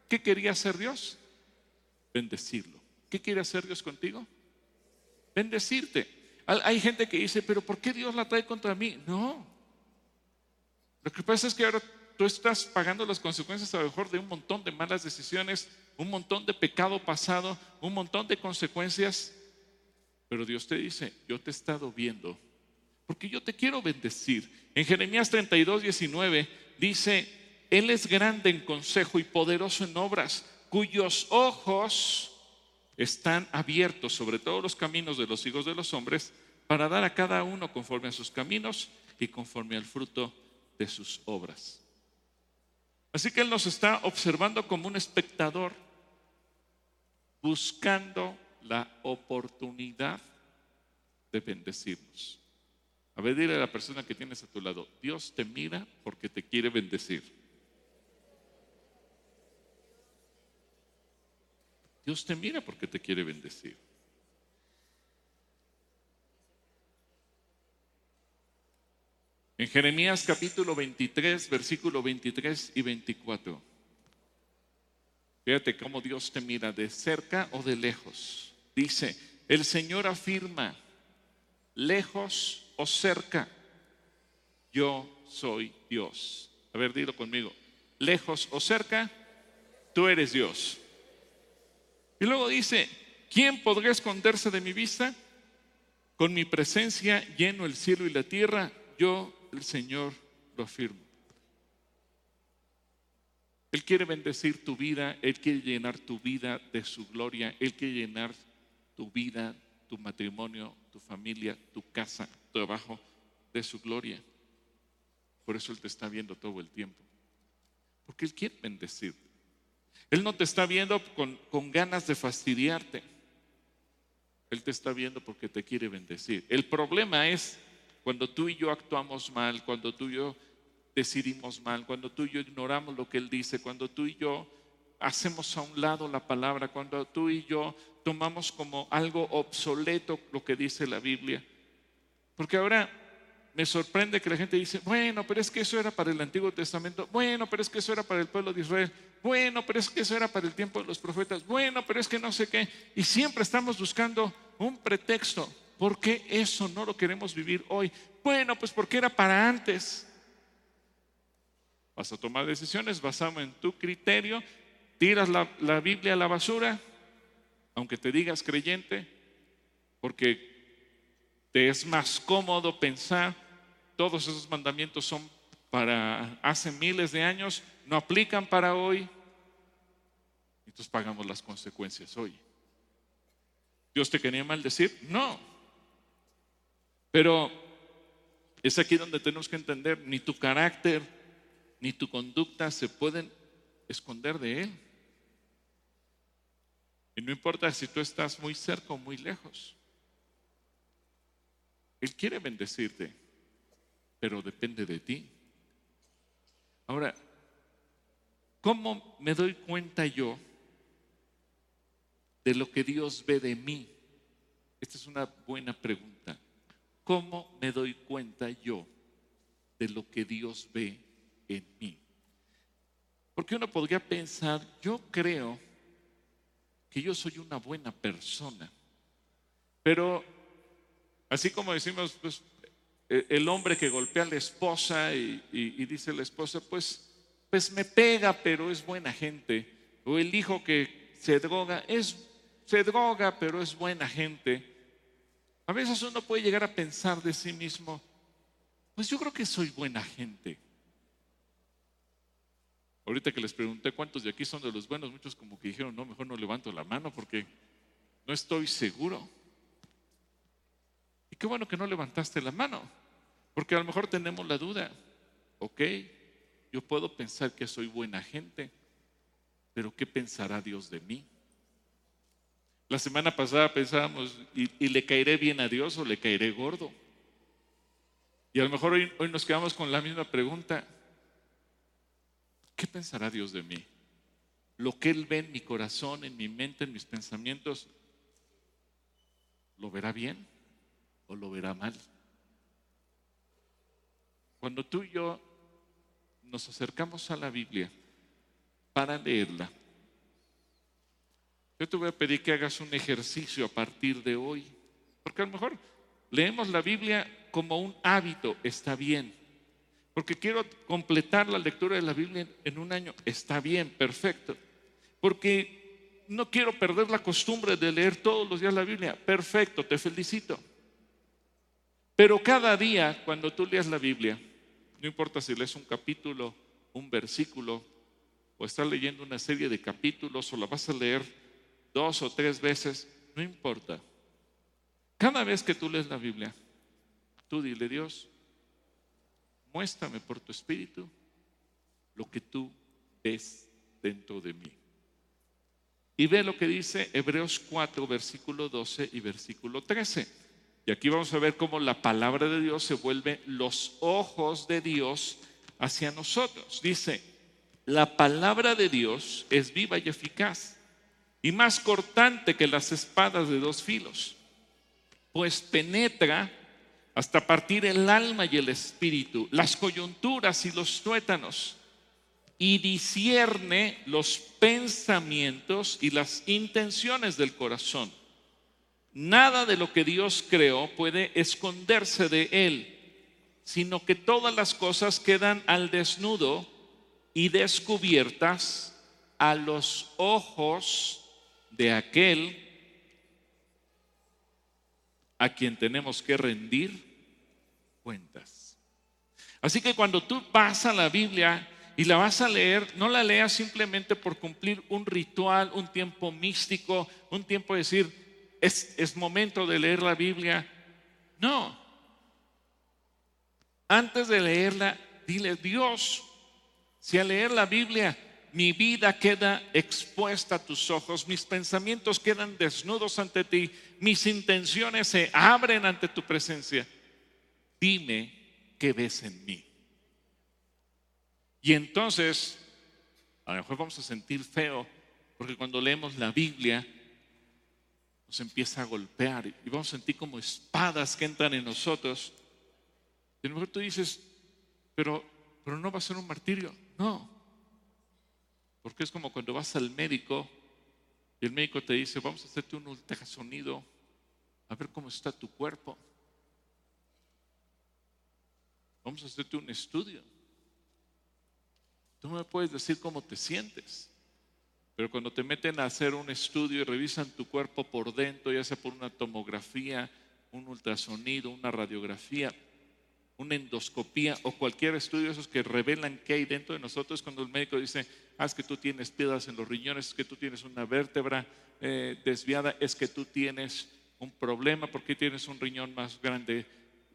¿Qué quería hacer Dios? Bendecirlo. ¿Qué quiere hacer Dios contigo? Bendecirte. Hay gente que dice, pero ¿por qué Dios la trae contra mí? No. Lo que pasa es que ahora tú estás pagando las consecuencias a lo mejor de un montón de malas decisiones, un montón de pecado pasado, un montón de consecuencias. Pero Dios te dice, yo te he estado viendo, porque yo te quiero bendecir. En Jeremías 32, 19 dice, Él es grande en consejo y poderoso en obras, cuyos ojos están abiertos sobre todos los caminos de los hijos de los hombres, para dar a cada uno conforme a sus caminos y conforme al fruto de sus obras. Así que Él nos está observando como un espectador, buscando la oportunidad de bendecirnos. A ver, dile a la persona que tienes a tu lado, Dios te mira porque te quiere bendecir. Dios te mira porque te quiere bendecir. En Jeremías capítulo 23, versículo 23 y 24. Fíjate cómo Dios te mira de cerca o de lejos. Dice, el Señor afirma, lejos o cerca, yo soy Dios. A ver, dilo conmigo. Lejos o cerca, tú eres Dios. Y luego dice, ¿quién podrá esconderse de mi vista? Con mi presencia lleno el cielo y la tierra, yo el Señor lo afirma. Él quiere bendecir tu vida, Él quiere llenar tu vida de su gloria, Él quiere llenar tu vida, tu matrimonio, tu familia, tu casa, tu trabajo de su gloria. Por eso Él te está viendo todo el tiempo. Porque Él quiere bendecirte. Él no te está viendo con, con ganas de fastidiarte. Él te está viendo porque te quiere bendecir. El problema es cuando tú y yo actuamos mal, cuando tú y yo decidimos mal, cuando tú y yo ignoramos lo que Él dice, cuando tú y yo hacemos a un lado la palabra, cuando tú y yo tomamos como algo obsoleto lo que dice la Biblia. Porque ahora me sorprende que la gente dice, bueno, pero es que eso era para el Antiguo Testamento, bueno, pero es que eso era para el pueblo de Israel, bueno, pero es que eso era para el tiempo de los profetas, bueno, pero es que no sé qué. Y siempre estamos buscando un pretexto ¿Por qué eso no lo queremos vivir hoy? Bueno, pues porque era para antes. Vas a tomar decisiones basado en tu criterio, tiras la, la Biblia a la basura, aunque te digas creyente, porque te es más cómodo pensar, todos esos mandamientos son para hace miles de años, no aplican para hoy, entonces pagamos las consecuencias hoy. ¿Dios te quería maldecir? No, pero es aquí donde tenemos que entender, ni tu carácter, ni tu conducta se pueden esconder de Él. Y no importa si tú estás muy cerca o muy lejos. Él quiere bendecirte, pero depende de ti. Ahora, ¿cómo me doy cuenta yo de lo que Dios ve de mí? Esta es una buena pregunta. ¿Cómo me doy cuenta yo de lo que Dios ve en mí? Porque uno podría pensar, yo creo que yo soy una buena persona, pero así como decimos, pues e, el hombre que golpea a la esposa y, dice la esposa, pues, pues me pega, pero es buena gente, o el hijo que se droga, es, se droga, pero es buena gente. A veces uno puede llegar a pensar de sí mismo, pues yo creo que soy buena gente. Ahorita que les pregunté cuántos de aquí son de los buenos, muchos como que dijeron, no, mejor no levanto la mano porque no estoy seguro. Y qué bueno que no levantaste la mano, porque a lo mejor tenemos la duda, ok, yo puedo pensar que soy buena gente, pero ¿qué pensará Dios de mí? La semana pasada pensábamos, ¿y, le caeré bien a Dios o le caeré gordo? Y a lo mejor hoy, hoy nos quedamos con la misma pregunta. ¿Qué pensará Dios de mí? Lo que Él ve en mi corazón, en mi mente, en mis pensamientos, ¿lo verá bien o lo verá mal? Cuando tú y yo nos acercamos a la Biblia para leerla, yo te voy a pedir que hagas un ejercicio a partir de hoy, porque a lo mejor leemos la Biblia como un hábito, está bien, porque quiero completar la lectura de la Biblia en un año. Está bien, perfecto. Porque no quiero perder la costumbre de leer todos los días la Biblia. Perfecto, te felicito. Pero cada día, cuando tú leas la Biblia, no importa si lees un capítulo, un versículo, o estás leyendo una serie de capítulos, o la vas a leer dos o tres veces, no importa. Cada vez que tú lees la Biblia, tú dile, Dios, muéstrame por tu espíritu lo que tú ves dentro de mí. Y ve lo que dice Hebreos 4, versículo 12 y versículo 13. Y aquí vamos a ver cómo la palabra de Dios se vuelve los ojos de Dios hacia nosotros. Dice, la palabra de Dios es viva y eficaz y más cortante que las espadas de dos filos, pues penetra hasta partir el alma y el espíritu, las coyunturas y los tuétanos, y discierne los pensamientos y las intenciones del corazón. Nada de lo que Dios creó puede esconderse de Él, sino que todas las cosas quedan al desnudo y descubiertas a los ojos de aquel a quien tenemos que rendir cuentas. Así que cuando tú vas a la Biblia y la vas a leer, no la leas simplemente por cumplir un ritual, un tiempo místico, un tiempo de decir, es, es momento de leer la Biblia. No. Antes de leerla, dile, Dios, si al leer la Biblia mi vida queda expuesta a tus ojos, mis pensamientos quedan desnudos ante ti, mis intenciones se abren ante tu presencia dime qué ves en mí. Y entonces, a lo mejor vamos a sentir feo, porque cuando leemos la Biblia, nos empieza a golpear y vamos a sentir como espadas que entran en nosotros. Y a lo mejor tú dices, pero, pero no va a ser un martirio. No, porque es como cuando vas al médico y el médico te dice, vamos a hacerte un ultrasonido, a ver cómo está tu cuerpo. Vamos a hacerte un estudio. Tú me puedes decir cómo te sientes. Pero cuando te meten a hacer un estudio y revisan tu cuerpo por dentro, ya sea por una tomografía, un ultrasonido, una radiografía, una endoscopía o cualquier estudio esos que revelan qué hay dentro de nosotros, cuando el médico dice, es que tú tienes piedras en los riñones, es que tú tienes una vértebra eh, desviada, es que tú tienes un problema porque tienes un riñón más grande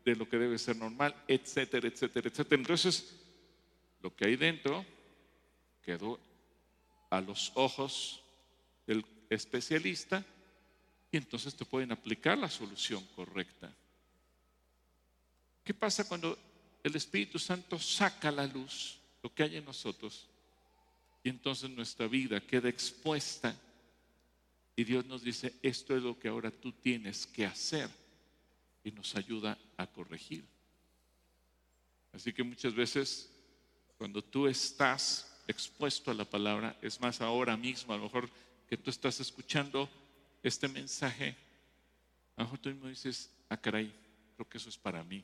de lo que debe ser normal, etcétera, etcétera, etcétera. Entonces, lo que hay dentro quedó a los ojos del especialista y entonces te pueden aplicar la solución correcta. ¿Qué pasa cuando el Espíritu Santo saca a la luz lo que hay en nosotros y entonces nuestra vida queda expuesta y Dios nos dice, esto es lo que ahora tú tienes que hacer y nos ayuda a corregir? Así que muchas veces cuando tú estás expuesto a la palabra, es más ahora mismo, a lo mejor que tú estás escuchando este mensaje, a lo mejor tú mismo dices, ah caray, creo que eso es para mí.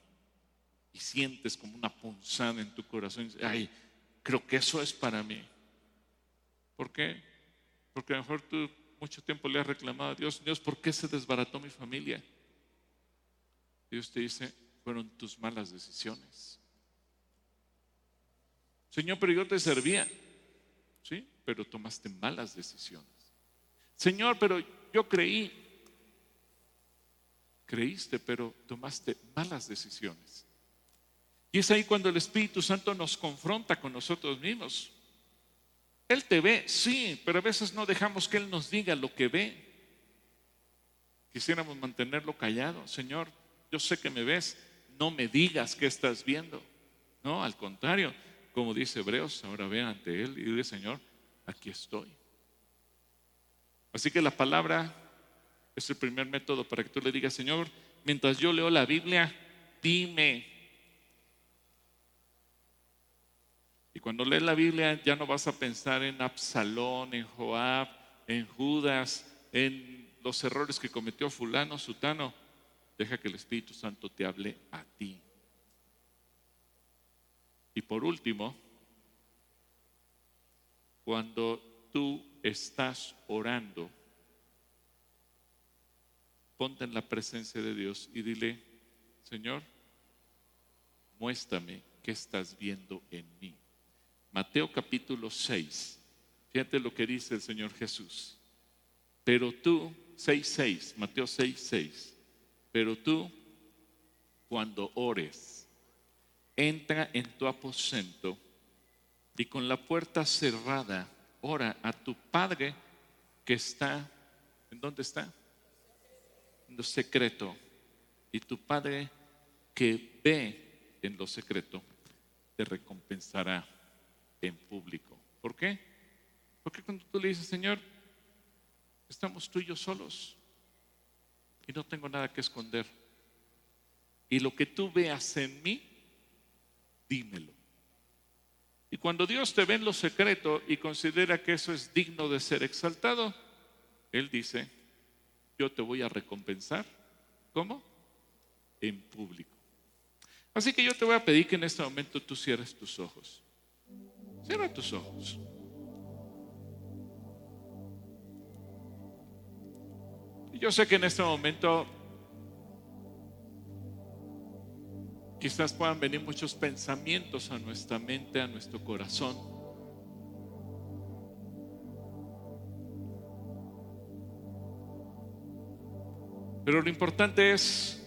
Y sientes como una punzada en tu corazón y ay, creo que eso es para mí. ¿Por qué? Porque a lo mejor tú mucho tiempo le has reclamado a Dios, Dios, ¿por qué se desbarató mi familia? Dios te dice, fueron tus malas decisiones. Señor, pero yo te servía. Sí, pero tomaste malas decisiones. Señor, pero yo creí. Creíste, pero tomaste malas decisiones. Y es ahí cuando el Espíritu Santo nos confronta con nosotros mismos. Él te ve, sí, pero a veces no dejamos que Él nos diga lo que ve. Quisiéramos mantenerlo callado. Señor, yo sé que me ves, no me digas qué estás viendo. No, al contrario, como dice Hebreos, ahora ve ante Él y dile, Señor, aquí estoy. Así que la palabra es el primer método para que tú le digas, Señor, mientras yo leo la Biblia, dime. Y cuando lees la Biblia ya no vas a pensar en Absalón, en Joab, en Judas, en los errores que cometió fulano, sutano. Deja que el Espíritu Santo te hable a ti. Y por último, cuando tú estás orando, ponte en la presencia de Dios y dile, Señor, muéstrame qué estás viendo en mí. Mateo capítulo 6. Fíjate lo que dice el Señor Jesús. Pero tú, 6.6, Mateo 6.6. Pero tú, cuando ores, entra en tu aposento y con la puerta cerrada, ora a tu Padre que está, ¿en dónde está? En lo secreto. Y tu Padre que ve en lo secreto, te recompensará en público. ¿Por qué? Porque cuando tú le dices, Señor, estamos tú y yo solos y no tengo nada que esconder. Y lo que tú veas en mí, dímelo. Y cuando Dios te ve en lo secreto y considera que eso es digno de ser exaltado, Él dice, yo te voy a recompensar. ¿Cómo? En público. Así que yo te voy a pedir que en este momento tú cierres tus ojos. Cierra tus ojos. Yo sé que en este momento Quizás puedan venir muchos pensamientos a nuestra mente, a nuestro corazón. Pero lo importante es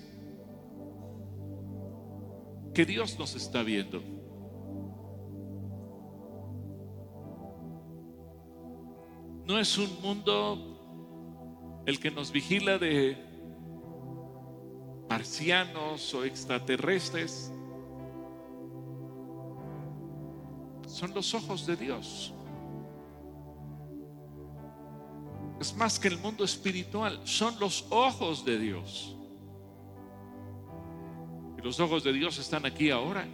que Dios nos está viendo. No es un mundo el que nos vigila de marcianos o extraterrestres, son los ojos de Dios. Es más que el mundo espiritual, son los ojos de Dios. Y los ojos de Dios están aquí ahora.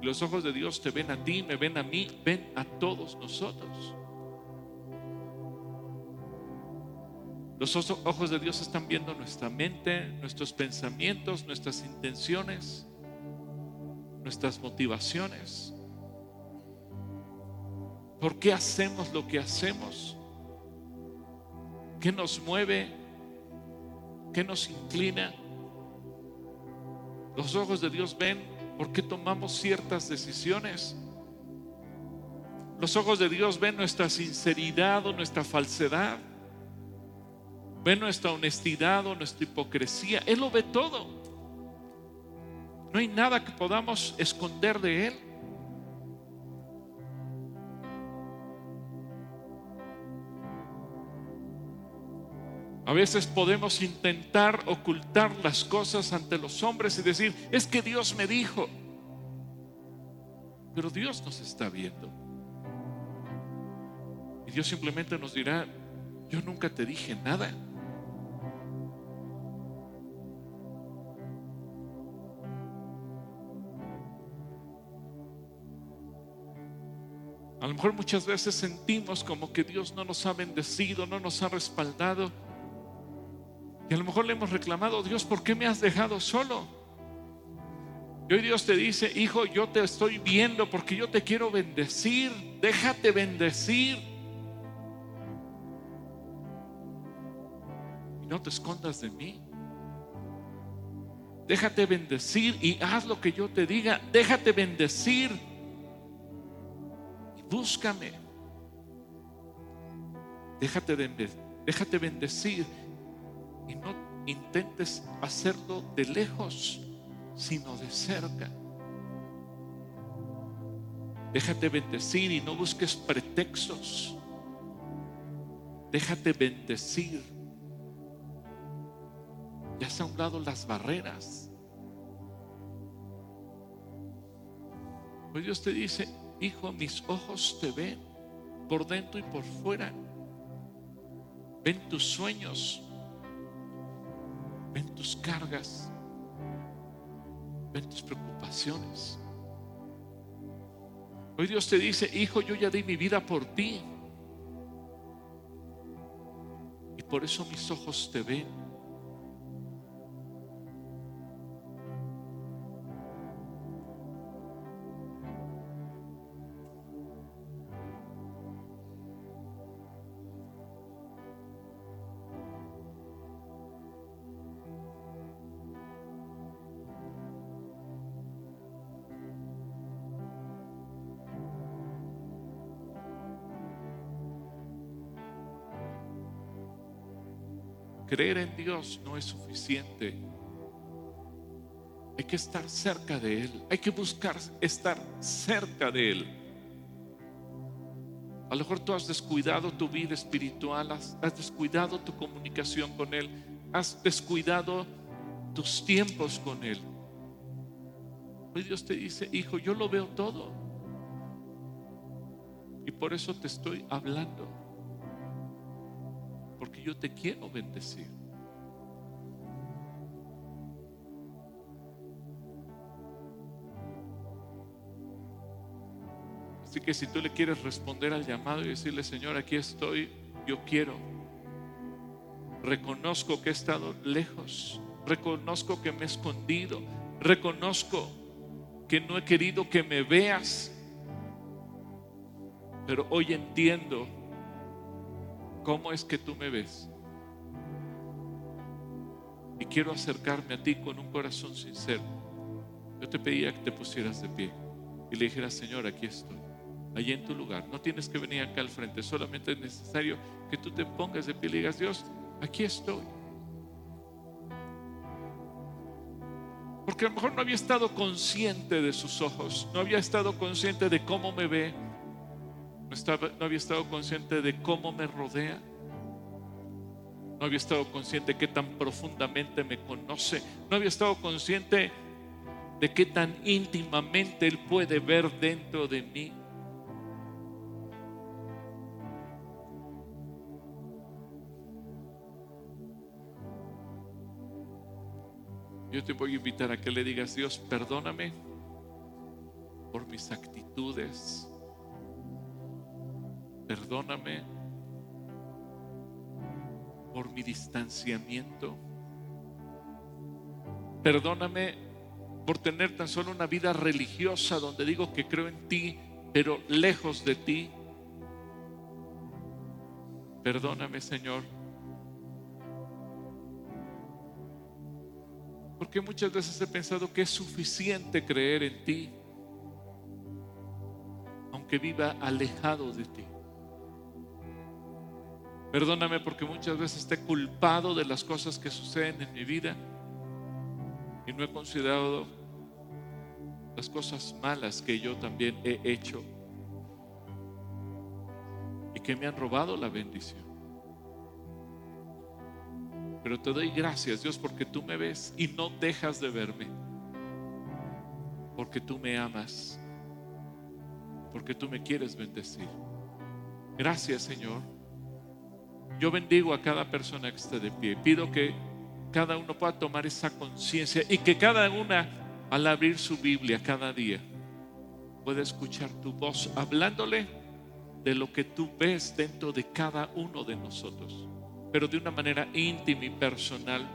Los ojos de Dios te ven a ti, me ven a mí, ven a todos nosotros. Los ojos de Dios están viendo nuestra mente, nuestros pensamientos, nuestras intenciones, nuestras motivaciones. ¿Por qué hacemos lo que hacemos? ¿Qué nos mueve? ¿Qué nos inclina? Los ojos de Dios ven por qué tomamos ciertas decisiones. Los ojos de Dios ven nuestra sinceridad o nuestra falsedad ve nuestra honestidad o nuestra hipocresía. Él lo ve todo. No hay nada que podamos esconder de Él. A veces podemos intentar ocultar las cosas ante los hombres y decir, es que Dios me dijo. Pero Dios nos está viendo. Y Dios simplemente nos dirá, yo nunca te dije nada. A lo mejor muchas veces sentimos como que Dios no nos ha bendecido, no nos ha respaldado. Y a lo mejor le hemos reclamado, Dios, ¿por qué me has dejado solo? Y hoy Dios te dice, hijo, yo te estoy viendo porque yo te quiero bendecir. Déjate bendecir. Y no te escondas de mí. Déjate bendecir y haz lo que yo te diga. Déjate bendecir. Búscame. Déjate, déjate bendecir y no intentes hacerlo de lejos, sino de cerca. Déjate bendecir y no busques pretextos. Déjate bendecir. Ya se a un lado las barreras. Pues Dios te dice, hijo, mis ojos te ven por dentro y por fuera. Ven tus sueños, ven tus cargas, ven tus preocupaciones. Hoy Dios te dice, hijo, yo ya di mi vida por ti. Y por eso mis ojos te ven. Creer en Dios no es suficiente. Hay que estar cerca de Él. Hay que buscar estar cerca de Él. A lo mejor tú has descuidado tu vida espiritual, has, descuidado tu comunicación con Él, has descuidado tus tiempos con Él. Hoy Dios te dice, hijo, yo lo veo todo. Y por eso te estoy hablando yo te quiero bendecir. Así que si tú le quieres responder al llamado y decirle, Señor, aquí estoy, yo quiero. Reconozco que he estado lejos, reconozco que me he escondido, reconozco que no he querido que me veas, pero hoy entiendo ¿Cómo es que tú me ves? Y quiero acercarme a ti con un corazón sincero. Yo te pedía que te pusieras de pie y le dijeras, Señor, aquí estoy, allí en tu lugar. No tienes que venir acá al frente, solamente es necesario que tú te pongas de pie y le digas, Dios, aquí estoy. Porque a lo mejor no había estado consciente de sus ojos, no había estado consciente de cómo me ve, no, había estado consciente de cómo me rodea. No había estado consciente de qué tan profundamente me conoce. No había estado consciente de qué tan íntimamente Él puede ver dentro de mí. Yo te voy a invitar a que le digas, Dios, perdóname por mis actitudes, Perdóname por mi distanciamiento. Perdóname por tener tan solo una vida religiosa donde digo que creo en ti, pero lejos de ti. Perdóname, Señor. Porque muchas veces he pensado que es suficiente creer en ti, aunque viva alejado de ti. Perdóname porque muchas veces te he culpado de las cosas que suceden en mi vida y no he considerado las cosas malas que yo también he hecho y que me han robado la bendición. Pero te doy gracias, Dios, porque tú me ves y no dejas de verme. Porque tú me amas. Porque tú me quieres bendecir. Gracias, Señor. Yo bendigo a cada persona que esté de pie. Pido que cada uno pueda tomar esa conciencia y que cada una, al abrir su Biblia cada día, pueda escuchar tu voz hablándole de lo que tú ves dentro de cada uno de nosotros, pero de una manera íntima y personal.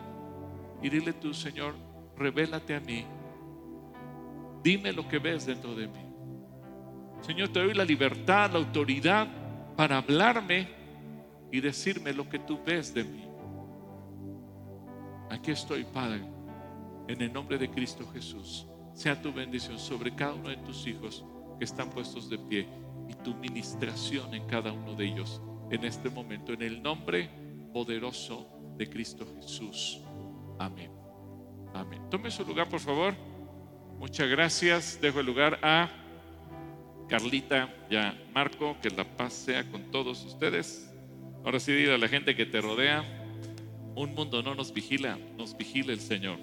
Y dile tú, Señor, revélate a mí. Dime lo que ves dentro de mí. Señor, te doy la libertad, la autoridad para hablarme y decirme lo que tú ves de mí. Aquí estoy, Padre, en el nombre de Cristo Jesús. Sea tu bendición sobre cada uno de tus hijos que están puestos de pie y tu ministración en cada uno de ellos en este momento, en el nombre poderoso de Cristo Jesús. Amén. Amén. Tome su lugar, por favor. Muchas gracias. Dejo el lugar a Carlita y a Marco. Que la paz sea con todos ustedes. Ahora sí, dile a la gente que te rodea. Un mundo no nos vigila, nos vigila el Señor.